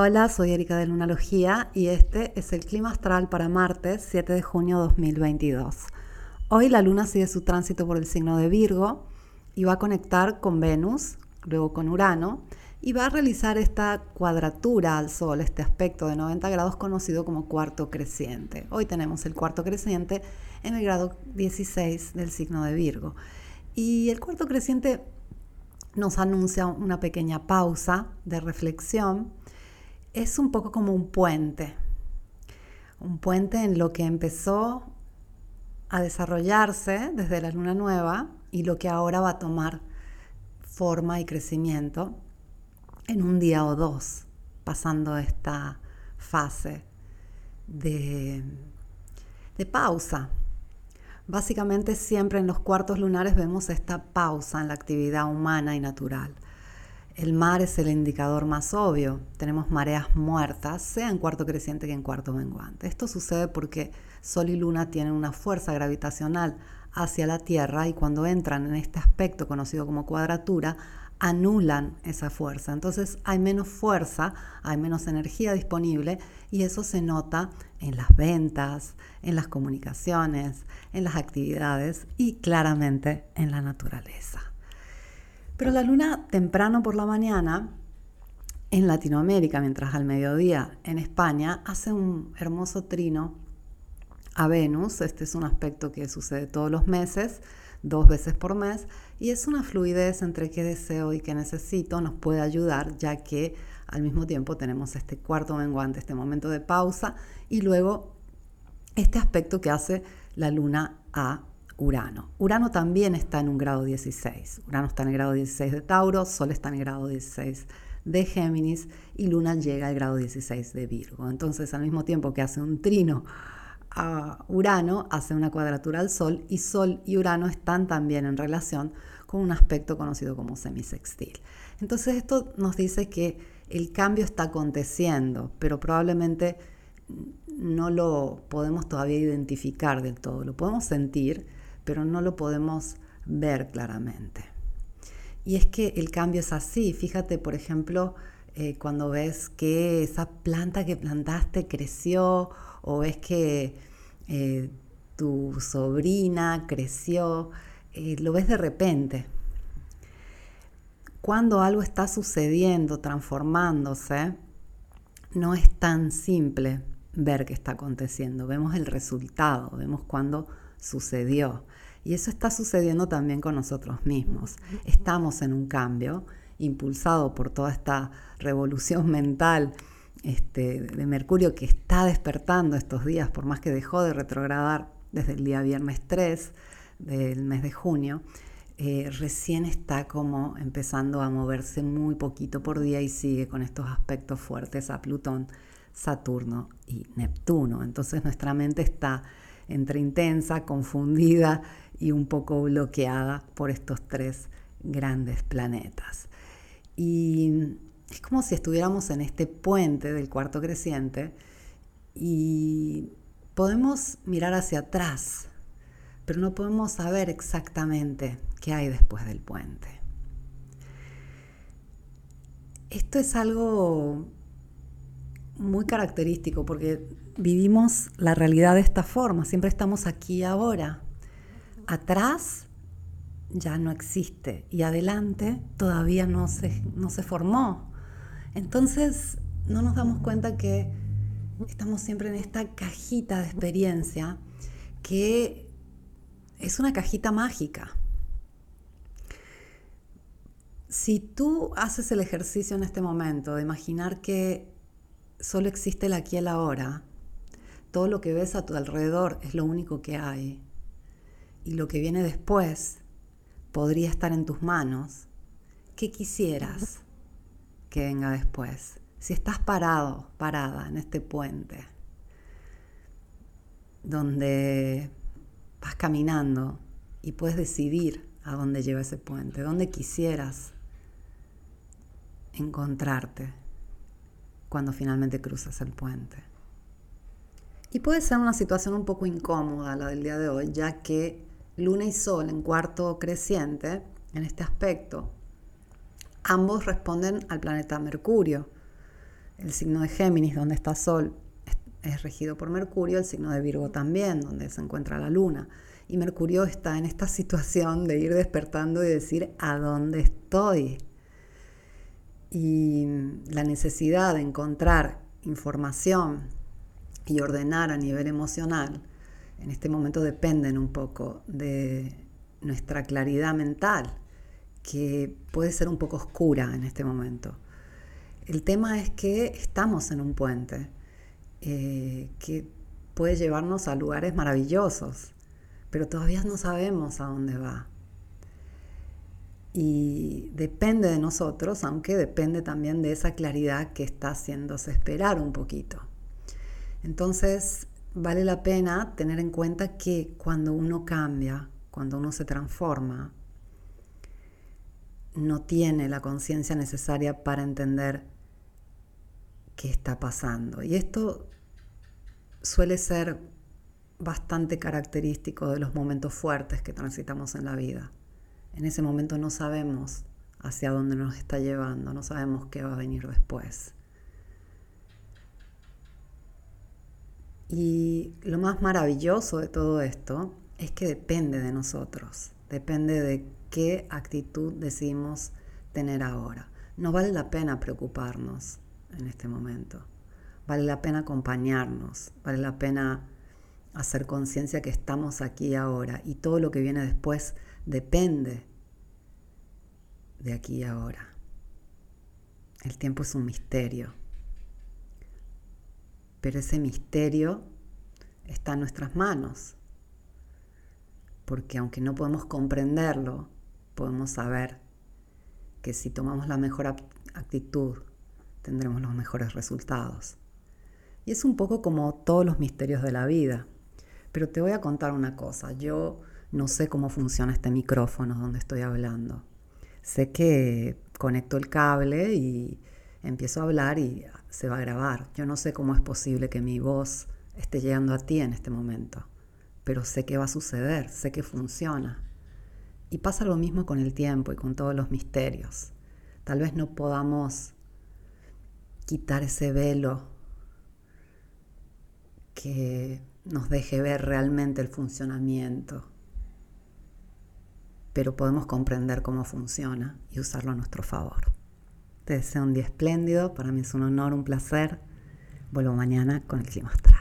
Hola, soy Erika de Lunalogía y este es el clima astral para martes 7 de junio 2022. Hoy la luna sigue su tránsito por el signo de Virgo y va a conectar con Venus, luego con Urano y va a realizar esta cuadratura al Sol, este aspecto de 90 grados conocido como cuarto creciente. Hoy tenemos el cuarto creciente en el grado 16 del signo de Virgo. Y el cuarto creciente nos anuncia una pequeña pausa de reflexión es un poco como un puente, un puente en lo que empezó a desarrollarse desde la luna nueva y lo que ahora va a tomar forma y crecimiento en un día o dos, pasando esta fase de, de pausa. Básicamente siempre en los cuartos lunares vemos esta pausa en la actividad humana y natural el mar es el indicador más obvio. Tenemos mareas muertas, sea en cuarto creciente que en cuarto menguante. Esto sucede porque Sol y Luna tienen una fuerza gravitacional hacia la Tierra y cuando entran en este aspecto conocido como cuadratura, anulan esa fuerza. Entonces hay menos fuerza, hay menos energía disponible y eso se nota en las ventas, en las comunicaciones, en las actividades y claramente en la naturaleza. Pero la luna temprano por la mañana en Latinoamérica, mientras al mediodía en España, hace un hermoso trino a Venus. Este es un aspecto que sucede todos los meses, dos veces por mes, y es una fluidez entre qué deseo y qué necesito. Nos puede ayudar, ya que al mismo tiempo tenemos este cuarto menguante, este momento de pausa, y luego este aspecto que hace la luna a Urano. Urano también está en un grado 16. Urano está en el grado 16 de Tauro, Sol está en el grado 16 de Géminis y Luna llega al grado 16 de Virgo. Entonces, al mismo tiempo que hace un trino a Urano, hace una cuadratura al Sol y Sol y Urano están también en relación con un aspecto conocido como semisextil. Entonces, esto nos dice que el cambio está aconteciendo, pero probablemente no lo podemos todavía identificar del todo. Lo podemos sentir, pero no lo podemos ver claramente. Y es que el cambio es así. Fíjate, por ejemplo, eh, cuando ves que esa planta que plantaste creció o ves que eh, tu sobrina creció, eh, lo ves de repente. Cuando algo está sucediendo, transformándose, no es tan simple ver qué está aconteciendo. Vemos el resultado, vemos cuando sucedió. Y eso está sucediendo también con nosotros mismos. Estamos en un cambio impulsado por toda esta revolución mental este, de Mercurio que está despertando estos días, por más que dejó de retrogradar desde el día viernes 3 del mes de junio, eh, recién está como empezando a moverse muy poquito por día y sigue con estos aspectos fuertes a Plutón, Saturno y Neptuno. Entonces nuestra mente está entre intensa, confundida y un poco bloqueada por estos tres grandes planetas. Y es como si estuviéramos en este puente del cuarto creciente y podemos mirar hacia atrás, pero no podemos saber exactamente qué hay después del puente. Esto es algo muy característico porque vivimos la realidad de esta forma, siempre estamos aquí ahora. Atrás ya no existe y adelante todavía no se, no se formó. Entonces no nos damos cuenta que estamos siempre en esta cajita de experiencia que es una cajita mágica. Si tú haces el ejercicio en este momento de imaginar que solo existe el aquí y el ahora, todo lo que ves a tu alrededor es lo único que hay. Y lo que viene después podría estar en tus manos. ¿Qué quisieras que venga después? Si estás parado, parada en este puente, donde vas caminando y puedes decidir a dónde lleva ese puente, dónde quisieras encontrarte cuando finalmente cruzas el puente. Y puede ser una situación un poco incómoda la del día de hoy, ya que Luna y Sol en cuarto creciente, en este aspecto, ambos responden al planeta Mercurio, El signo de Géminis, donde está Sol, es regido por Mercurio, el signo de Virgo también, donde se encuentra la Luna. Y Mercurio está en esta situación de ir despertando y decir, ¿a dónde estoy? Y la necesidad de encontrar información y ordenar a nivel emocional, en este momento dependen un poco de nuestra claridad mental, que puede ser un poco oscura en este momento. El tema es que estamos en un puente eh, que puede llevarnos a lugares maravillosos, pero todavía no sabemos a dónde va. Y depende de nosotros, aunque depende también de esa claridad que está haciéndose esperar un poquito. Entonces, vale la pena tener en cuenta que cuando uno cambia, cuando uno se transforma, no tiene la conciencia necesaria para entender qué está pasando. Y esto suele ser bastante característico de los momentos fuertes que transitamos en la vida. En ese momento no sabemos hacia dónde nos está llevando, no sabemos qué va a venir después. Y lo más maravilloso de todo esto es que depende de nosotros, depende de qué actitud decidimos tener ahora. No vale la pena preocuparnos en este momento. Vale la pena acompañarnos, vale la pena hacer conciencia que estamos aquí ahora y todo lo que viene después depende de aquí y ahora. El tiempo es un misterio, pero ese misterio está en nuestras manos, porque aunque no podemos comprenderlo, podemos saber que si tomamos la mejor actitud, tendremos los mejores resultados. Y es un poco como todos los misterios de la vida. Pero te voy a contar una cosa. Yo no sé cómo funciona este micrófono donde estoy hablando. Sé que conecto el cable y empiezo a hablar y se va a grabar. Yo no sé cómo es posible que mi voz esté llegando a ti en este momento, pero sé que va a suceder, sé que funciona. Y pasa lo mismo con el tiempo y con todos los misterios. Tal vez no podamos quitar ese velo que nos deje ver realmente el funcionamiento, pero podemos comprender cómo funciona y usarlo a nuestro favor. Te deseo un día espléndido, para mí es un honor, un placer. Vuelvo mañana con el clima astral.